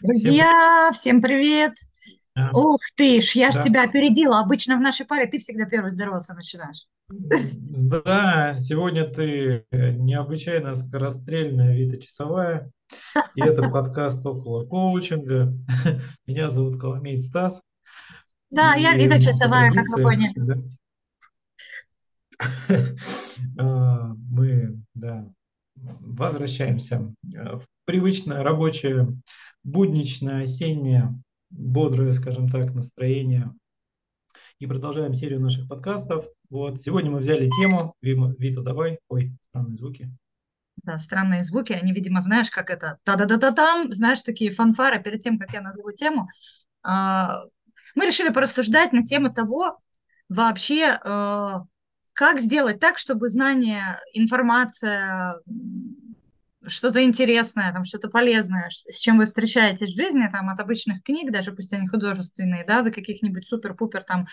Друзья, всем привет! Ух ты ж, я ж Да, тебя опередила. Обычно в нашей паре ты всегда первый здороваться начинаешь. да, сегодня ты э, необычайно скорострельная, Вита Часовая, и это подкаст около коучинга. Меня зовут Коломейц Стас, Да, я и Лида по Часовая, как вы поняли. да, а, мы да, возвращаемся э, в привычное рабочее, будничное, осеннее, бодрое, скажем так, настроение и продолжаем серию наших подкастов. Вот сегодня мы взяли тему. Вита, давай. Ой, странные звуки. Да, странные звуки, они, видимо, знаешь, как это, та-да-да-да-там, знаешь, такие фанфары перед тем, как я назову тему. А, Мы решили порассуждать на тему того, вообще, э, как сделать так, чтобы знания, информация, что-то интересное, там, что-то полезное, с чем вы встречаетесь в жизни, там, от обычных книг, даже пусть они художественные, да, до каких-нибудь супер-пупер там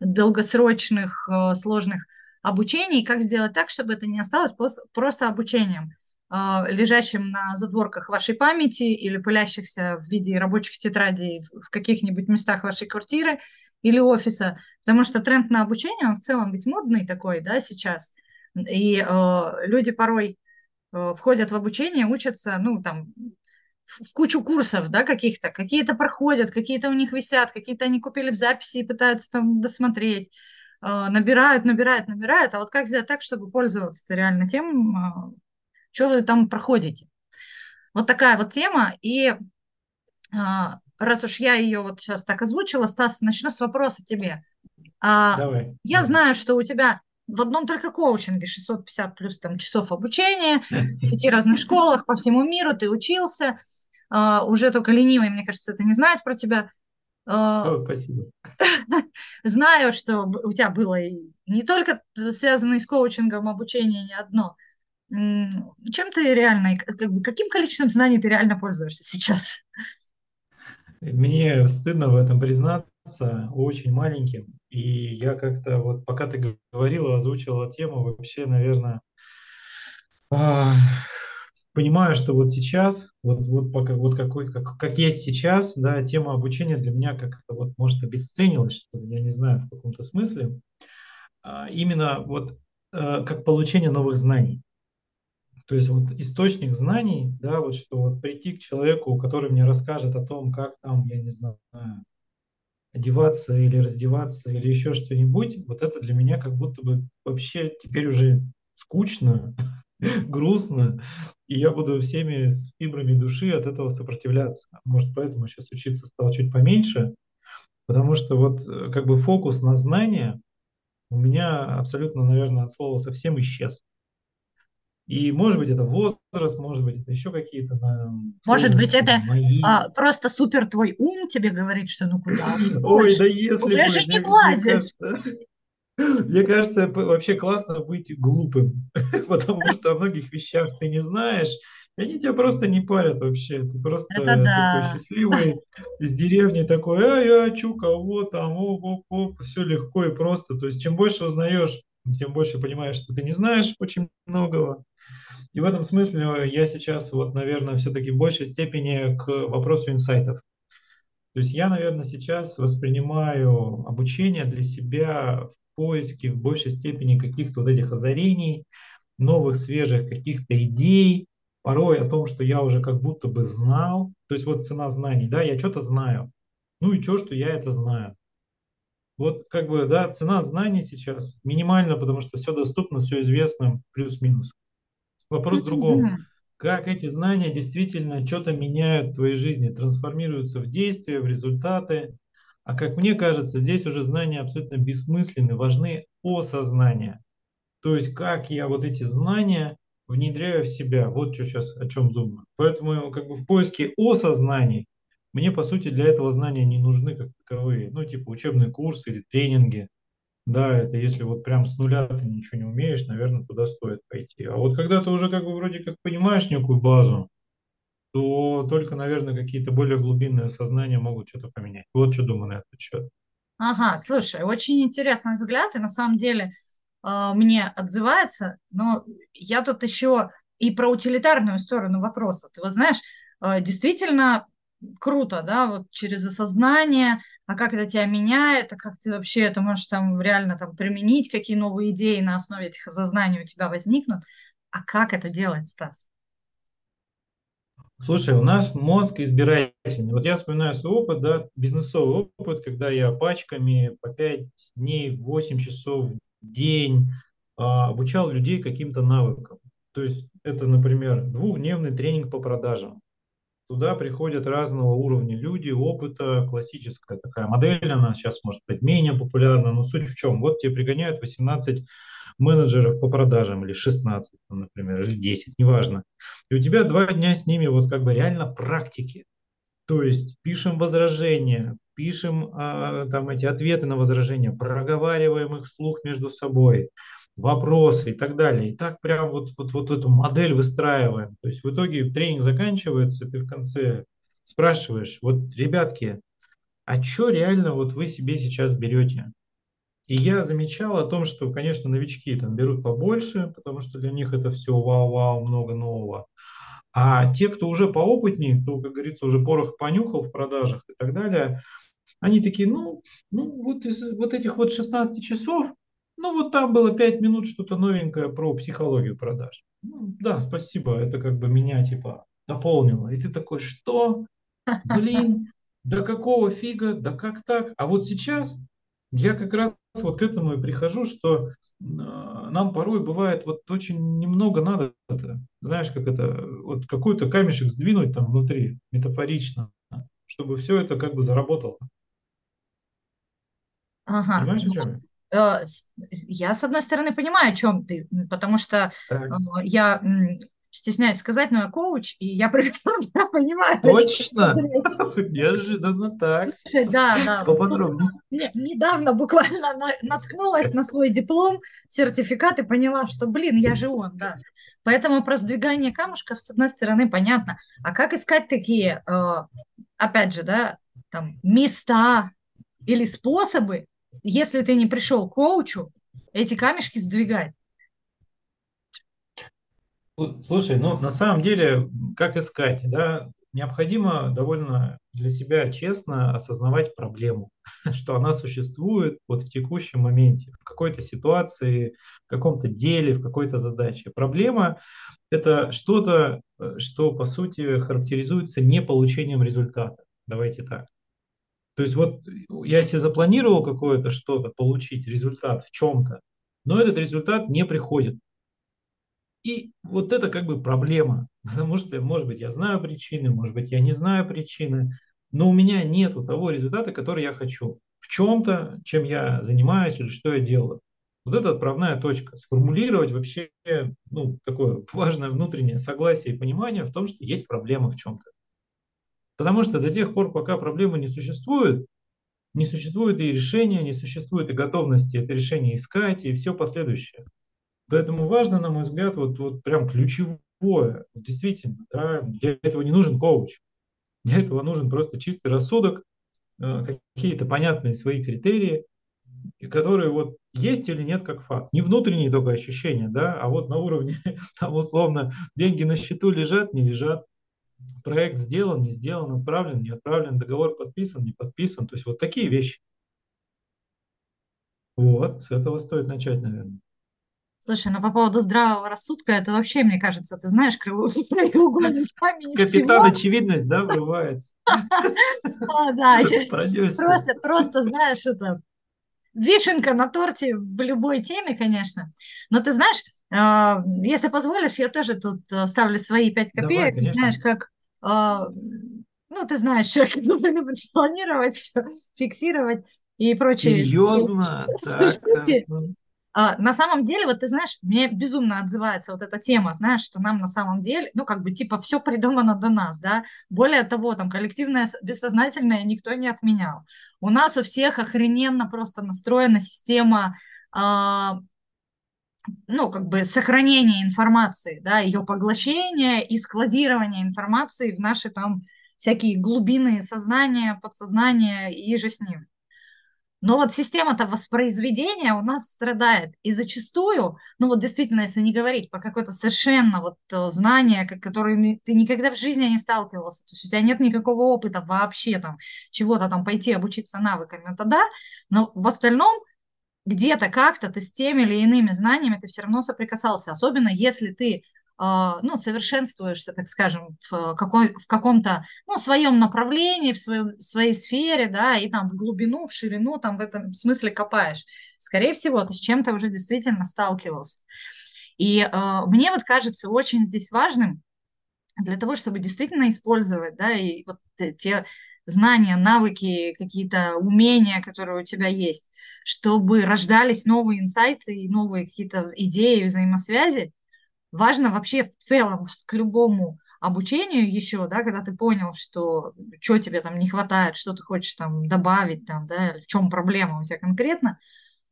долгосрочных, э, сложных обучений, как сделать так, чтобы это не осталось просто обучением, э, лежащим на задворках вашей памяти или пылящихся в виде рабочих тетрадей в каких-нибудь местах вашей квартиры или офиса, потому что тренд на обучение, он в целом ведь модный такой, да, сейчас, и э, люди порой входят в обучение, учатся, ну, там, в кучу курсов, да, каких-то, какие-то проходят, какие-то у них висят, какие-то они купили в записи и пытаются там досмотреть, Э, набирают, набирают, набирают, а вот как сделать так, чтобы пользоваться-то реально тем, что вы там проходите. Вот такая вот тема, и а, раз уж я ее вот сейчас так озвучила, Стас, начну с вопроса тебе. А, Давай, я знаю, что у тебя в одном только коучинге 650 плюс там часов обучения, в пяти разных школах по всему миру ты учился. А, уже только ленивый, мне кажется, это не знает про тебя. А, О, спасибо. знаю, что у тебя было и не только связанное с коучингом обучение, не одно. Чем ты реально, каким количеством знаний ты реально пользуешься сейчас? Мне стыдно в этом признаться, очень маленьким. И я как-то вот, пока ты говорила, озвучивала тему, вообще, наверное, а, понимаю, что вот сейчас, вот, вот пока вот какой, как, как есть сейчас, да, тема обучения для меня как-то вот может обесценилась, что я не знаю, в каком-то смысле. А, именно вот э, как получение новых знаний. То есть вот источник знаний, да, вот что вот прийти к человеку, который мне расскажет о том, как там, я не знаю, одеваться или раздеваться или еще что-нибудь, вот это для меня как будто бы вообще теперь уже скучно, грустно, и я буду всеми с фибрами души от этого сопротивляться. Может, поэтому сейчас учиться стал чуть поменьше, потому что вот э, как бы фокус на знания у меня абсолютно, наверное, от слова совсем исчез. И может быть это возраст, может быть это еще какие-то Может быть, это мои. а, просто супер твой ум тебе говорит, что ну куда Ой, да если уже же не мне, мне кажется, вообще классно быть глупым, потому что о многих вещах ты не знаешь, и они тебя просто не парят вообще. Ты Это просто такой да. счастливый из деревни такой, а я чу, кого там, оп, оп, оп, все легко и просто. То есть чем больше узнаешь, тем больше понимаешь, что ты не знаешь очень многого. И в этом смысле я сейчас, вот, наверное, все-таки в большей степени к вопросу инсайтов. То есть я, наверное, сейчас воспринимаю обучение для себя в поиске в большей степени каких-то вот этих озарений, новых, свежих каких-то идей, порой о том, что я уже как будто бы знал. То есть вот цена знаний, да, я что-то знаю. Ну и что, что я это знаю. Вот как бы, да, цена знаний сейчас минимальна, потому что все доступно, все известно, плюс-минус. Вопрос в другом. Как эти знания действительно что-то меняют в твоей жизни, трансформируются в действия, в результаты. А как мне кажется, здесь уже знания абсолютно бессмысленны, важны осознания. То есть как я вот эти знания внедряю в себя. Вот что сейчас о чем думаю. Поэтому как бы в поиске осознаний мне, по сути, для этого знания не нужны как таковые. Ну, типа учебные курсы или тренинги. Да, это если вот прям с нуля ты ничего не умеешь, наверное, туда стоит пойти. А вот когда ты уже как бы вроде как понимаешь некую базу, то только, наверное, какие-то более глубинные осознания могут что-то поменять. Вот что думаю на этот счет. Ага, слушай, очень интересный взгляд, и на самом деле э, мне отзывается, но я тут еще и про утилитарную сторону вопроса. Ты вот знаешь, э, действительно круто, да, вот через осознание, а как это тебя меняет, а как ты вообще это можешь там реально там применить, какие новые идеи на основе этих осознаний у тебя возникнут. А как это делать, Стас? Слушай, у нас мозг избирательный. Вот я вспоминаю свой опыт, да, бизнесовый опыт, когда я пачками по 5 дней, 8 часов в день а, обучал людей каким-то навыкам. То есть это, например, двухдневный тренинг по продажам. Туда приходят разного уровня люди, опыта, классическая такая модель, она сейчас может быть менее популярна, но суть в чем? Вот тебе пригоняют 18 менеджеров по продажам, или 16, например, или 10, неважно. И у тебя два дня с ними вот как бы реально практики. То есть пишем возражения, пишем а, там эти ответы на возражения, проговариваем их вслух между собой, вопросы и так далее. И так прям вот, вот, вот эту модель выстраиваем. То есть в итоге тренинг заканчивается, ты в конце спрашиваешь, вот, ребятки, а что реально вот вы себе сейчас берете? И я замечал о том, что, конечно, новички там берут побольше, потому что для них это все вау-вау, много нового. А те, кто уже поопытнее, кто, как говорится, уже порох понюхал в продажах и так далее, они такие, ну, ну вот из вот этих вот 16 часов, ну вот там было 5 минут что-то новенькое про психологию продаж. Ну, да, спасибо, это как бы меня типа дополнило. И ты такой, что? Блин, да какого фига, да как так? А вот сейчас я как раз вот к этому и прихожу, что а, нам порой бывает вот очень немного надо, это, знаешь, как это, вот какой-то камешек сдвинуть там внутри, метафорично, чтобы все это как бы заработало. Ага. Понимаешь, о чем я? Э, я, с одной стороны, понимаю, о чем ты, потому что так. Э, я стесняюсь сказать, но я коуч, и я прекрасно понимаю. Точно? Неожиданно так. Да, да. Поподробнее. Недавно буквально наткнулась на свой диплом, сертификат и поняла, что, блин, я же он, да. Поэтому про сдвигание камушков, с одной стороны, понятно. А как искать такие, э, опять же, да, там, места или способы, если ты не пришел к коучу, эти камешки сдвигать? Слушай, ну на самом деле, как искать, да, необходимо довольно для себя честно осознавать проблему, что она существует вот в текущем моменте, в какой-то ситуации, в каком-то деле, в какой-то задаче. Проблема – это что-то, э, что по сути характеризуется не получением результата. Давайте так. То есть вот я себе запланировал какое-то что-то, получить результат в чем-то, но этот результат не приходит. И вот это как бы проблема, потому что, может быть, я знаю причины, может быть, я не знаю причины, но у меня нет того результата, который я хочу в чем-то, чем я занимаюсь или что я делаю. Вот это отправная точка. Сформулировать вообще ну, такое важное внутреннее согласие и понимание в том, что есть проблема в чем-то. Потому что до тех пор, пока проблемы не существует, не существует и решения, не существует и готовности это решение искать, и все последующее. Поэтому важно, на мой взгляд, вот, вот прям ключевое, действительно, да, для этого не нужен коуч, для этого нужен просто чистый рассудок, э, какие-то понятные свои критерии, которые вот есть или нет как факт. Не внутренние только ощущения, да, а вот на уровне, там условно, деньги на счету лежат, не лежат, проект сделан, не сделан, отправлен, не отправлен, договор подписан, не подписан. То есть вот такие вещи. Вот, с этого стоит начать, наверное. Слушай, ну по поводу здравого рассудка, это вообще, мне кажется, ты знаешь, краеугольник камень Капитан очевидность, да, врывается. А, да, просто, просто, знаешь, это вишенка на торте в любой теме, конечно. Но ты знаешь, а, если позволишь, я тоже тут э, ставлю свои пять копеек, знаешь, как ну, ты знаешь, человек любит планировать все, фиксировать и прочее. Серьезно? Так, так. А, на самом деле, вот ты знаешь, мне безумно отзывается вот эта тема, знаешь, что нам на самом деле, ну, как бы, типа, все придумано до нас, да. Более того, там, коллективное бессознательное никто не отменял. У нас у всех охрененно просто настроена система а, ну, как бы сохранения информации, да, ее поглощения и складирования информации в наши там всякие глубины сознания, подсознания и же с ним. Но вот система-то воспроизведения у нас страдает. И зачастую, ну вот действительно, если не говорить по какое-то совершенно вот э, знание, которыми ты никогда в жизни не сталкивался, то есть у тебя нет никакого опыта вообще там чего-то там пойти обучиться навыками, это да, но в остальном где-то как-то ты с теми или иными знаниями ты все равно соприкасался, особенно если ты а, ну, совершенствуешься, так скажем, в, какой, в каком-то, ну, своем направлении, в, своем, в своей сфере, да, и там в глубину, в ширину, там в этом смысле копаешь. Скорее всего, ты с чем-то уже действительно сталкивался. И э, мне вот кажется очень здесь важным для того, чтобы действительно использовать, да, и вот те знания, навыки, какие-то умения, которые у тебя есть, чтобы рождались новые инсайты и новые какие-то идеи, взаимосвязи, важно вообще в целом к любому обучению еще, да, когда ты понял, что что тебе там не хватает, что ты хочешь там добавить, там, да, в чем проблема у тебя конкретно,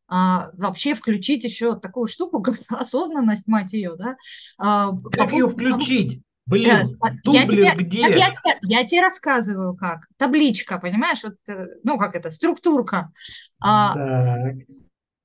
а, вообще включить еще такую штуку, как осознанность, мать ее, да. А, как по ее включить? Блин, я тебе, где? Я, я, тебе, я тебе рассказываю как. Табличка, понимаешь, вот, э, ну как это, структурка. А, так.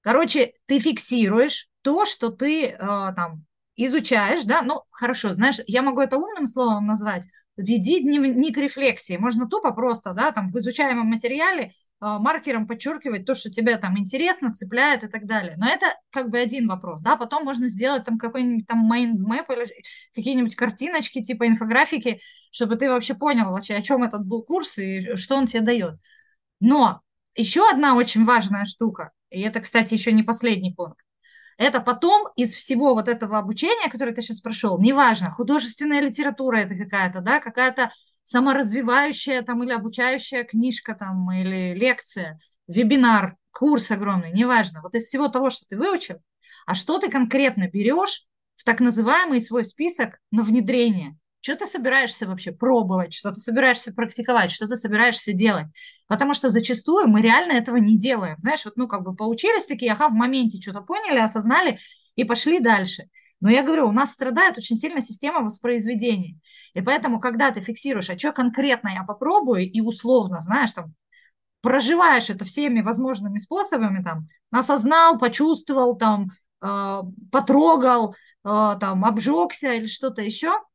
Короче, ты фиксируешь то, что ты а, там изучаешь, да, ну, хорошо, знаешь, я могу это умным словом назвать, веди дневник рефлексии, можно тупо просто, да, там в изучаемом материале маркером подчеркивать то, что тебе там интересно, цепляет и так далее. Но это как бы один вопрос, да, потом можно сделать там какой-нибудь там mind map или какие-нибудь картиночки типа инфографики, чтобы ты вообще понял вообще, о чем этот был курс и что он тебе дает. Но еще одна очень важная штука, и это, кстати, еще не последний пункт, это потом из всего вот этого обучения, которое ты сейчас прошел, неважно, художественная литература это какая-то, да, какая-то саморазвивающая там или обучающая книжка там или лекция, вебинар, курс огромный, неважно. Вот из всего того, что ты выучил, а что ты конкретно берешь в так называемый свой список на внедрение? Что ты собираешься вообще пробовать, что ты собираешься практиковать, что ты собираешься делать. Потому что зачастую мы реально этого не делаем. Знаешь, вот, ну, как бы поучились такие, ага, в моменте что-то поняли, осознали и пошли дальше. Но я говорю, у нас страдает очень сильно система воспроизведения. И поэтому, когда ты фиксируешь, а что конкретно я попробую, и условно, знаешь, там, проживаешь это всеми возможными способами, там, осознал, почувствовал, там, э, потрогал, э, там, обжегся или что-то еще –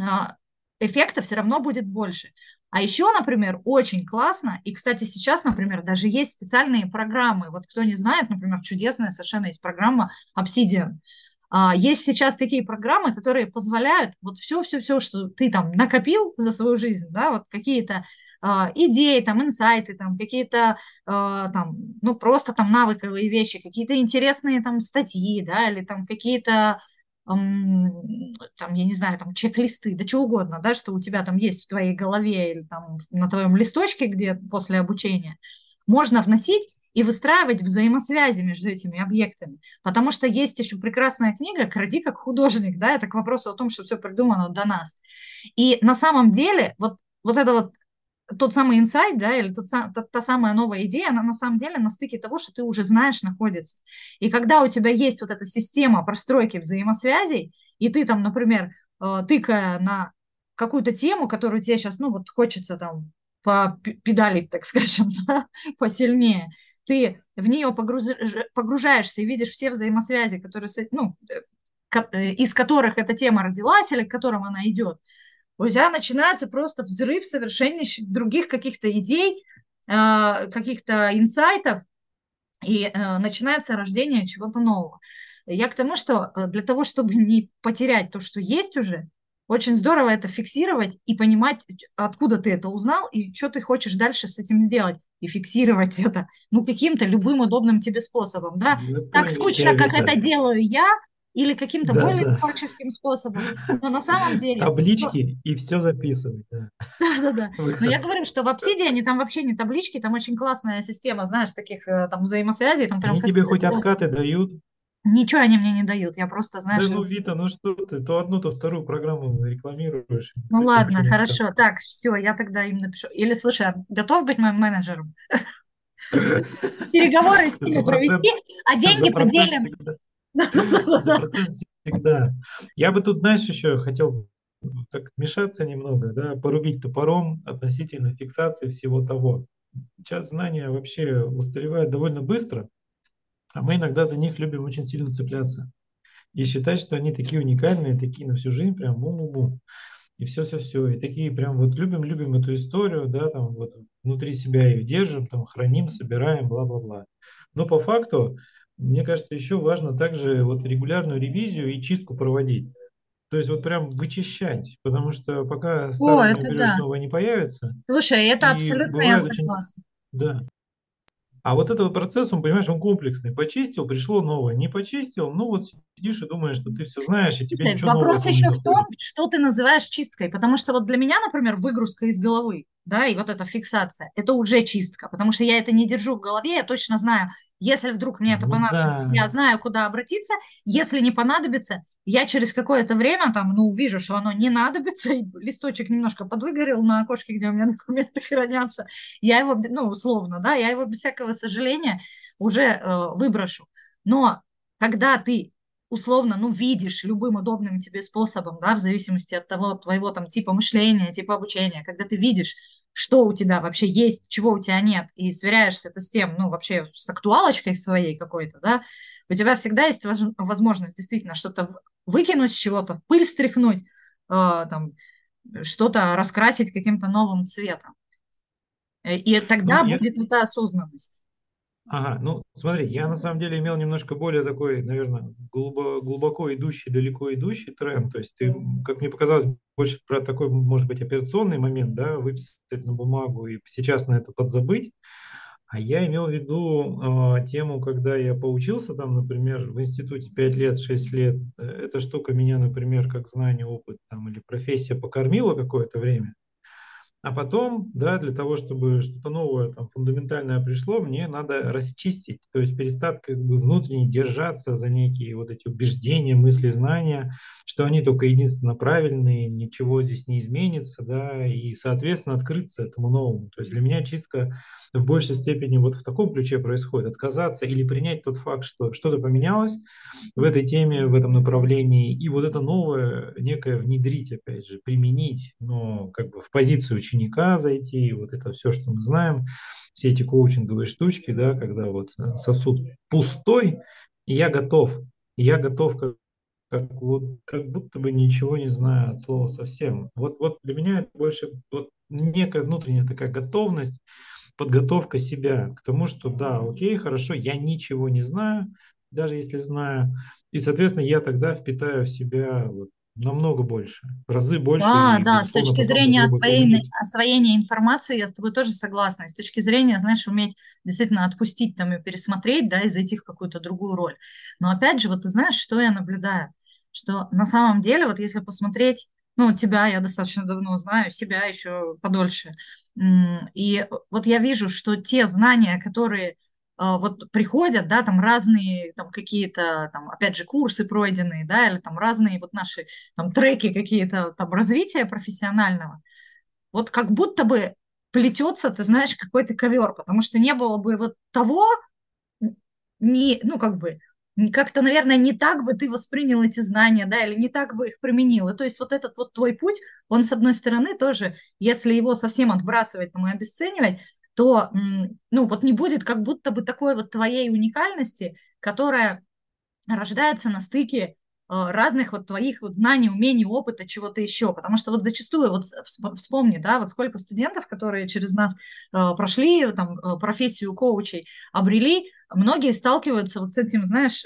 а, эффекта все равно будет больше. А еще, например, очень классно, и, кстати, сейчас, например, даже есть специальные программы. Вот кто не знает, например, чудесная совершенно есть программа Obsidian. А, есть сейчас такие программы, которые позволяют вот все-все-все, что ты там накопил за свою жизнь, да, вот какие-то а, идеи, там, инсайты, там, какие-то, там, ну, просто там навыковые вещи, какие-то интересные там статьи, да, или там какие-то там, я не знаю, там, чек-листы, да что угодно, да, что у тебя там есть в твоей голове или там на твоем листочке, где после обучения, можно вносить и выстраивать взаимосвязи между этими объектами. Потому что есть еще прекрасная книга «Кради как художник», да, это к вопросу о том, что все придумано до нас. И на самом деле вот, вот это вот тот самый инсайт, да, или тот, та, та самая новая идея, она на самом деле на стыке того, что ты уже знаешь, находится. И когда у тебя есть вот эта система простройки взаимосвязей, и ты там, например, э, тыкая на какую-то тему, которую тебе сейчас, ну, вот хочется там попедалить, так скажем, да, посильнее, ты в нее погруж... погружаешься и видишь все взаимосвязи, которые, ну, э, э, из которых эта тема родилась или к которым она идет, у тебя начинается просто взрыв совершеннейших других каких-то идей, а, каких-то инсайтов, и э, начинается рождение чего-то нового. Я к тому, что для того, чтобы не потерять то, что есть уже, очень здорово это фиксировать и понимать, откуда ты это узнал и что ты хочешь дальше с этим сделать. И фиксировать это, ну, каким-то любым удобным тебе способом, да. Ну, так скучно, как это делаю я, или каким-то да, более да. творческим способом. Но на самом деле... Таблички ну, и все записывать, да. Да-да-да. Но я говорю, что в Obsidian там вообще не таблички, там очень классная система, знаешь, таких э, там взаимосвязей. Там прям они тебе хоть откаты дают? Ничего они мне не дают, я просто, знаешь... Да ну, Вита, ну что ты, то одну, то вторую программу рекламируешь. Ну ладно, хорошо, так, все, я тогда им напишу. Или, слушай, а готов быть моим менеджером? Переговоры с ними провести, а деньги поделим всегда. Я бы тут, знаешь, еще хотел так вмешаться немного, да, порубить топором относительно фиксации всего того. сейчас знания вообще устаревают довольно быстро, а мы иногда за них любим очень сильно цепляться и считать, что они такие уникальные, такие на всю жизнь, прям му-му-му. И все-все-все. И такие прям вот любим-любим эту историю, да, там вот внутри себя ее держим, там храним, собираем, бла-бла-бла. Но по факту, мне кажется, еще важно также вот регулярную ревизию и чистку проводить. То есть вот прям вычищать, потому что пока О, старое не это уберешь, да. новое не появится. Слушай, это абсолютно я бывает очень, согласна. да. А вот этот процесс, он, понимаешь, он комплексный. Почистил, пришло новое. Не почистил, ну вот сидишь и думаешь, что ты все знаешь, и тебе Слушай, ничего нового вопрос там не еще в том, что ты называешь чисткой, потому что вот для меня, например, выгрузка из головы, да, и вот эта фиксация, это уже чистка, потому что я это не держу в голове, я точно знаю, если вдруг мне это Ну понадобится, да, я знаю, куда обратиться, если не понадобится, я через какое-то время там, ну, увижу, что оно не надобится, и листочек немножко подвыгорел на окошке, где у меня документы хранятся, я его, ну, условно, да, я его без всякого сожаления уже э, выброшу. Но когда ты условно, ну, видишь любым удобным тебе способом, да, в зависимости от того, твоего там типа мышления, типа обучения, когда ты видишь, что у тебя вообще есть, чего у тебя нет, и сверяешься это с тем, ну, вообще с актуалочкой своей какой-то, да, у тебя всегда есть возможность действительно что-то выкинуть с чего-то, пыль стряхнуть, э, там, что-то раскрасить каким-то новым цветом. Э, и ну тогда я, будет эта осознанность. Ага, ну смотри, я на самом деле имел немножко более такой, наверное, глубо, глубоко идущий, далеко идущий тренд. То есть ты, как мне показалось, больше про такой, может быть, операционный момент, да, выписать на бумагу и сейчас на это подзабыть. А я имел в виду э, тему, когда я поучился там, например, в институте 5 лет, 6 лет, э, эта штука меня, например, как знание, опыт там, или профессия покормила какое-то время. А потом, да, для того, чтобы что-то новое, там, фундаментальное пришло, мне надо расчистить, то есть перестать как бы внутренне держаться за некие вот эти убеждения, мысли, знания, что они только единственно правильные, ничего здесь не изменится, да, и, соответственно, открыться этому новому. То есть для меня чистка в большей степени вот в таком ключе происходит, отказаться или принять тот факт, что что-то поменялось в этой теме, в этом направлении, и вот это новое некое внедрить, опять же, применить, но как бы в позицию ученика зайти, вот это все, что мы знаем, все эти коучинговые штучки, да, когда вот э, сосуд пустой, и я готов, и я готов как, как, вот, как будто бы ничего не знаю от слова совсем. Вот, вот для меня это больше вот некая внутренняя такая готовность, подготовка себя к тому, что да, окей, хорошо, я ничего не знаю, даже если знаю, и, соответственно, я тогда впитаю в себя вот намного больше, в разы больше, Да, и, да, с точки зрения освоения, освоения информации я с тобой тоже согласна. И с точки зрения, знаешь, уметь действительно отпустить там и пересмотреть, да, и зайти в какую-то другую роль. Но опять же, вот ты знаешь, что я наблюдаю? Что на самом деле, вот если посмотреть, ну, тебя я достаточно давно знаю, себя еще подольше. И вот я вижу, что те знания, которые вот приходят, да, там разные там какие-то, там, опять же, курсы пройденные, да, или там разные вот наши там треки какие-то там развития профессионального, вот как будто бы плетется, ты знаешь, какой-то ковер, потому что не было бы вот того, не, ну, как бы, как-то, наверное, не так бы ты воспринял эти знания, да, или не так бы их применил. И то есть вот этот вот твой путь, он, с одной стороны, тоже, если его совсем отбрасывать там, и обесценивать, то, ну, вот не будет как будто бы такой вот твоей уникальности, которая рождается на стыке э, разных вот твоих вот знаний, умений, опыта, чего-то еще. Потому что вот зачастую, вот вспомни, да, вот сколько студентов, которые через нас э, прошли там э, профессию коучей, обрели, многие сталкиваются вот с этим, знаешь,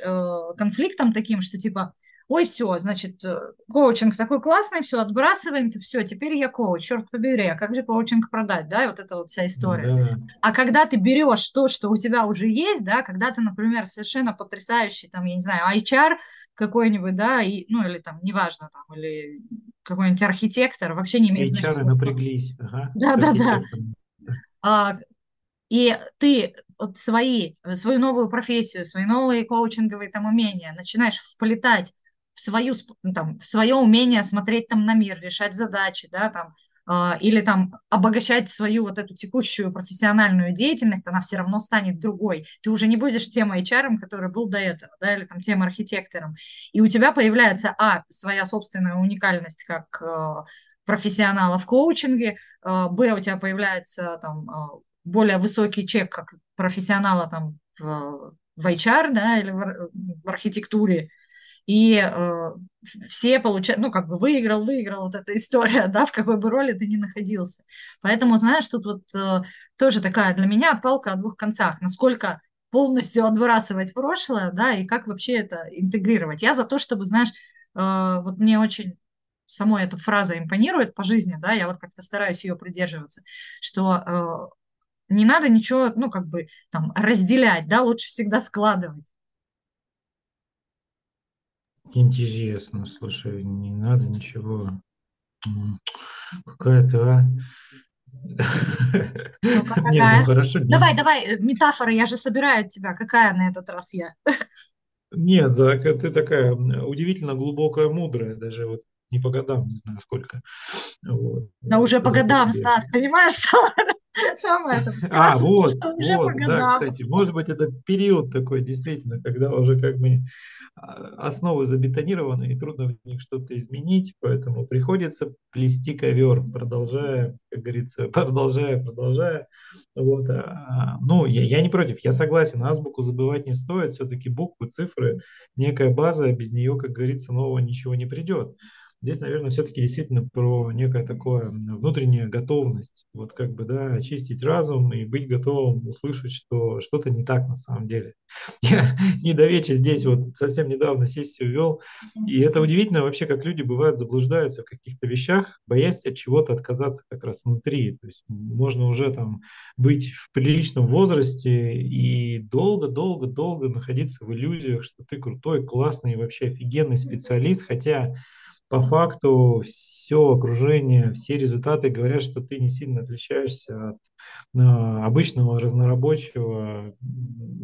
конфликтом таким, что типа, ой, все, значит, э, коучинг такой классный, все, отбрасываем, все, теперь я коуч, черт побери, а как же коучинг продать, да, и вот эта вот вся история. Да. А когда ты берешь то, что у тебя уже есть, да, когда ты, например, совершенно потрясающий, там, я не знаю, HR какой-нибудь, да, и, ну, или там, неважно, там, или какой-нибудь архитектор, вообще не имеет HR значения. напряглись, ага, да, с да, да. архитектором. А, и ты вот свои, свою новую профессию, свои новые коучинговые там умения начинаешь вплетать в, свою, ну, там, в свое умение смотреть там на мир, решать задачи, да, там, э, или там обогащать свою вот эту текущую профессиональную деятельность, она все равно станет другой. Ты уже не будешь тем HR, который был до этого, да, или там тем архитектором. И у тебя появляется, а, своя собственная уникальность как э, профессионала в коучинге, э, б, у тебя появляется там более высокий чек как профессионала там в, в HR, да, или в, в архитектуре, и э, все получают, ну, как бы выиграл, выиграл вот эта история, да, в какой бы роли ты ни находился. Поэтому, знаешь, тут вот э, тоже такая для меня палка о двух концах. Насколько полностью отбрасывать прошлое, да, и как вообще это интегрировать. Я за то, чтобы, знаешь, э, вот мне очень самой эта фраза импонирует по жизни, да, я вот как-то стараюсь ее придерживаться, что э, не надо ничего, ну, как бы там разделять, да, лучше всегда складывать. Интересно, слушай, не надо ничего. Какая-то, а? Ну, Не, ну хорошо. Давай, давай, э, метафора, я же собираю тебя. Какая на этот раз я? Нет, да, ты такая удивительно глубокая, мудрая, даже вот не по годам, не знаю сколько. Вот. Да уже по годам, Стас, понимаешь, самое это. А, вот, вот, да, кстати, может быть, это период такой, действительно, когда уже как бы а, основы забетонированы, и трудно в них что-то изменить, поэтому приходится плести ковер, продолжая, как говорится, продолжая, продолжая. Вот. А, ну, я, я не против, я согласен, азбуку забывать не стоит, все-таки буквы, цифры, некая база, без нее, как говорится, нового ничего не придет. Здесь, наверное, все-таки действительно про некое такое внутренняя готовность, вот как бы, да, очистить разум и быть готовым услышать, что что-то не так на самом деле. Я недовече здесь вот совсем недавно сессию вел, и это удивительно. Вообще, как люди бывают заблуждаются в каких-то вещах, боясь от чего-то отказаться как раз внутри. То есть можно уже там быть в приличном возрасте и долго-долго-долго находиться в иллюзиях, что ты крутой, классный, вообще офигенный специалист, хотя по факту все окружение, все результаты говорят, что ты не сильно отличаешься от э, обычного разнорабочего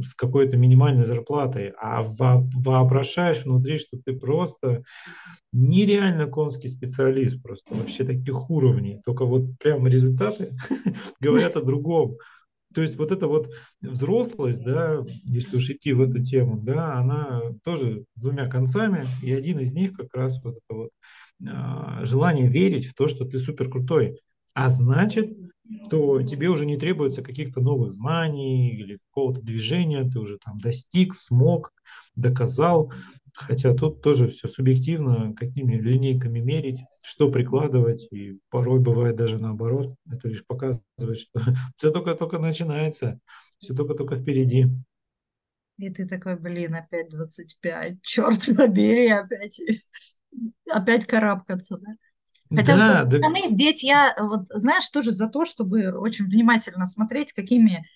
с какой-то минимальной зарплатой, а во, воображаешь внутри, что ты просто нереально конский специалист, просто вообще таких уровней. Только вот прямо результаты говорят о другом. То есть вот эта вот взрослость, да, если уж идти в эту тему, да, она тоже двумя концами, и один из них как раз вот это вот э, желание верить в то, что ты супер крутой. А значит, то тебе уже не требуется каких-то новых знаний или какого-то движения, ты уже там достиг, смог, доказал. Хотя тут тоже все субъективно, какими линейками мерить, что прикладывать, и порой бывает даже наоборот. Это лишь показывает, что все только-только начинается, все только-только впереди. И ты такой, блин, опять 25, черт побери, опять, опять карабкаться, да? Хотя, да, с другой стороны, да. здесь я, вот, знаешь, тоже за то, чтобы очень внимательно смотреть, какими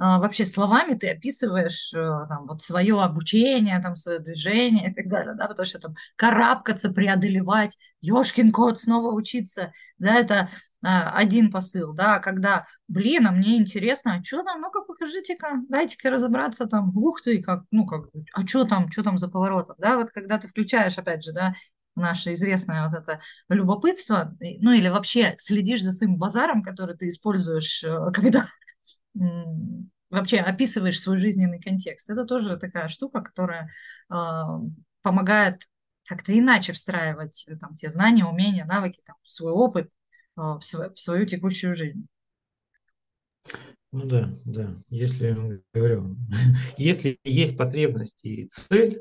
а, вообще словами ты описываешь а, там, вот свое обучение, там, свое движение и так далее, да, потому что там карабкаться, преодолевать, ешкин кот, снова учиться, да, это а, один посыл, да, когда, блин, а мне интересно, а что там, ну-ка покажите-ка, дайте-ка разобраться там, ух ты, как, ну, как, а что там, что там за поворотом, да, вот когда ты включаешь, опять же, да, наше известное вот это любопытство, ну или вообще следишь за своим базаром, который ты используешь, э, когда вообще описываешь свой жизненный контекст. Это тоже такая штука, которая э, помогает как-то иначе встраивать э, там, те знания, умения, навыки, там, свой опыт э, в, свою, в свою текущую жизнь. Ну да, да. Если говорю, если есть потребность и цель,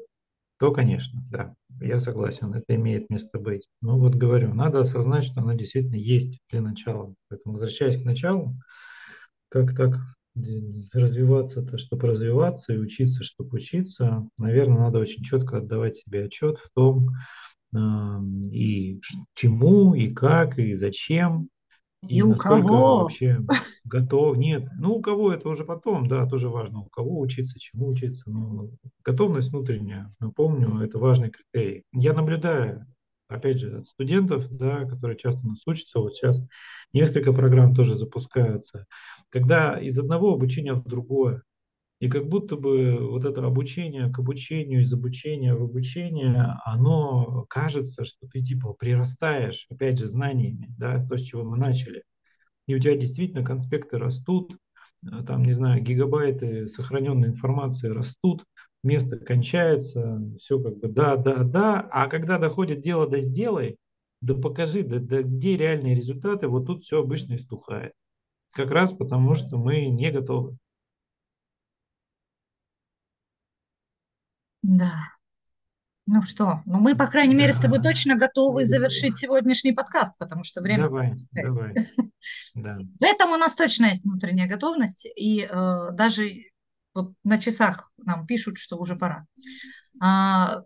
то, конечно, да, я согласен, это имеет место быть. Но вот говорю, надо осознать, что она действительно есть для начала. Поэтому, возвращаясь к началу, как так развиваться-то, чтобы развиваться, и учиться, чтобы учиться, наверное, надо очень четко отдавать себе отчет в том, и чему, и как, и зачем, и, и у кого вообще готов. Нет, ну у кого это уже потом, да, тоже важно, у кого учиться, чему учиться. Но готовность внутренняя, напомню, это важный критерий. Я наблюдаю, опять же, от студентов, да, которые часто нас учатся, вот сейчас несколько программ тоже запускаются, когда из одного обучения в другое, и как будто бы вот это обучение к обучению, из обучения в обучение, оно кажется, что ты типа прирастаешь, опять же, знаниями, да, то, с чего мы начали. И у тебя действительно конспекты растут, э, там, не знаю, гигабайты сохраненной информации растут, место кончается, все как бы да, да, да. А когда доходит дело до сделай, да покажи, да, да где реальные результаты, вот тут все обычно истухает. как раз потому, что мы не готовы. Да. Ну что, ну мы, по крайней мере, с тобой Да. точно готовы завершить сегодняшний подкаст, потому что время Давай, давай. Да. Поэтому у нас точно есть внутренняя готовность, и э, даже вот на часах нам пишут, что уже пора. А,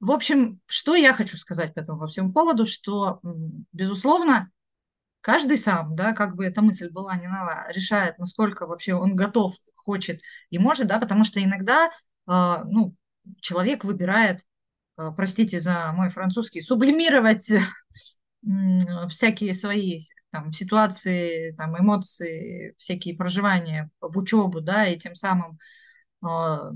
в общем, что я хочу сказать по этому по всему поводу, что, безусловно, каждый сам, да, как бы эта мысль была не нова, решает, насколько вообще он готов, хочет и может, да, потому что иногда, а, ну, человек выбирает, а, простите за мой французский, сублимировать всякие свои там, ситуации, там, эмоции, всякие проживания в учебу, да, и тем самым а,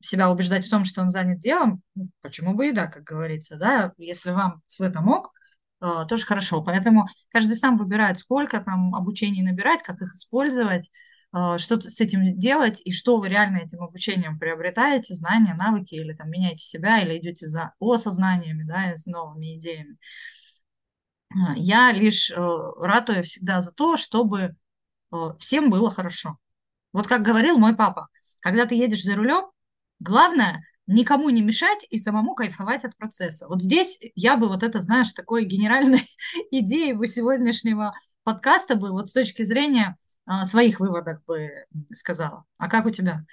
себя убеждать в том, что он занят делом, ну, почему бы и да, как говорится, да, если вам в этом ок, а, тоже хорошо. Поэтому каждый сам выбирает, сколько там обучений набирать, как их использовать, что с этим делать и что вы реально этим обучением приобретаете, знания, навыки, или там меняете себя, или идете за осознаниями, да, и с новыми идеями. А, Я лишь э, ратую всегда за то, чтобы э, всем было хорошо. Вот как говорил мой папа, когда ты едешь за рулем, главное никому не мешать и самому кайфовать от процесса. Вот здесь я бы вот это, знаешь, такой генеральной идеей бы сегодняшнего подкаста бы вот с точки зрения а, своих выводов бы сказала. А как у тебя?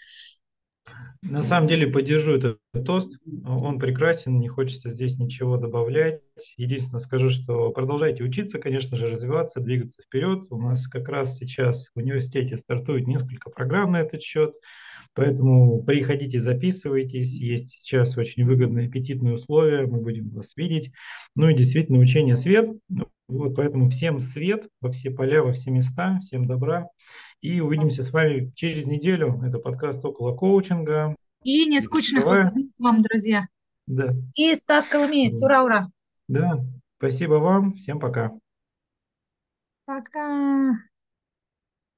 На самом деле поддержу этот тост. Он прекрасен, не хочется здесь ничего добавлять. Единственное скажу, что продолжайте учиться, конечно же, развиваться, двигаться вперед. У нас как раз сейчас в университете стартует несколько программ на этот счет. Поэтому приходите, записывайтесь. Есть сейчас очень выгодные аппетитные условия. Мы будем вас видеть. Ну и действительно, учение свет. Вот поэтому всем свет во все поля, во все места. Всем добра. И увидимся с вами через неделю. Это подкаст «Около коучинга». И не скучных вам, друзья. Да. И Стас Коломеец. Ура, ура. Да. Спасибо вам. Всем пока. Пока.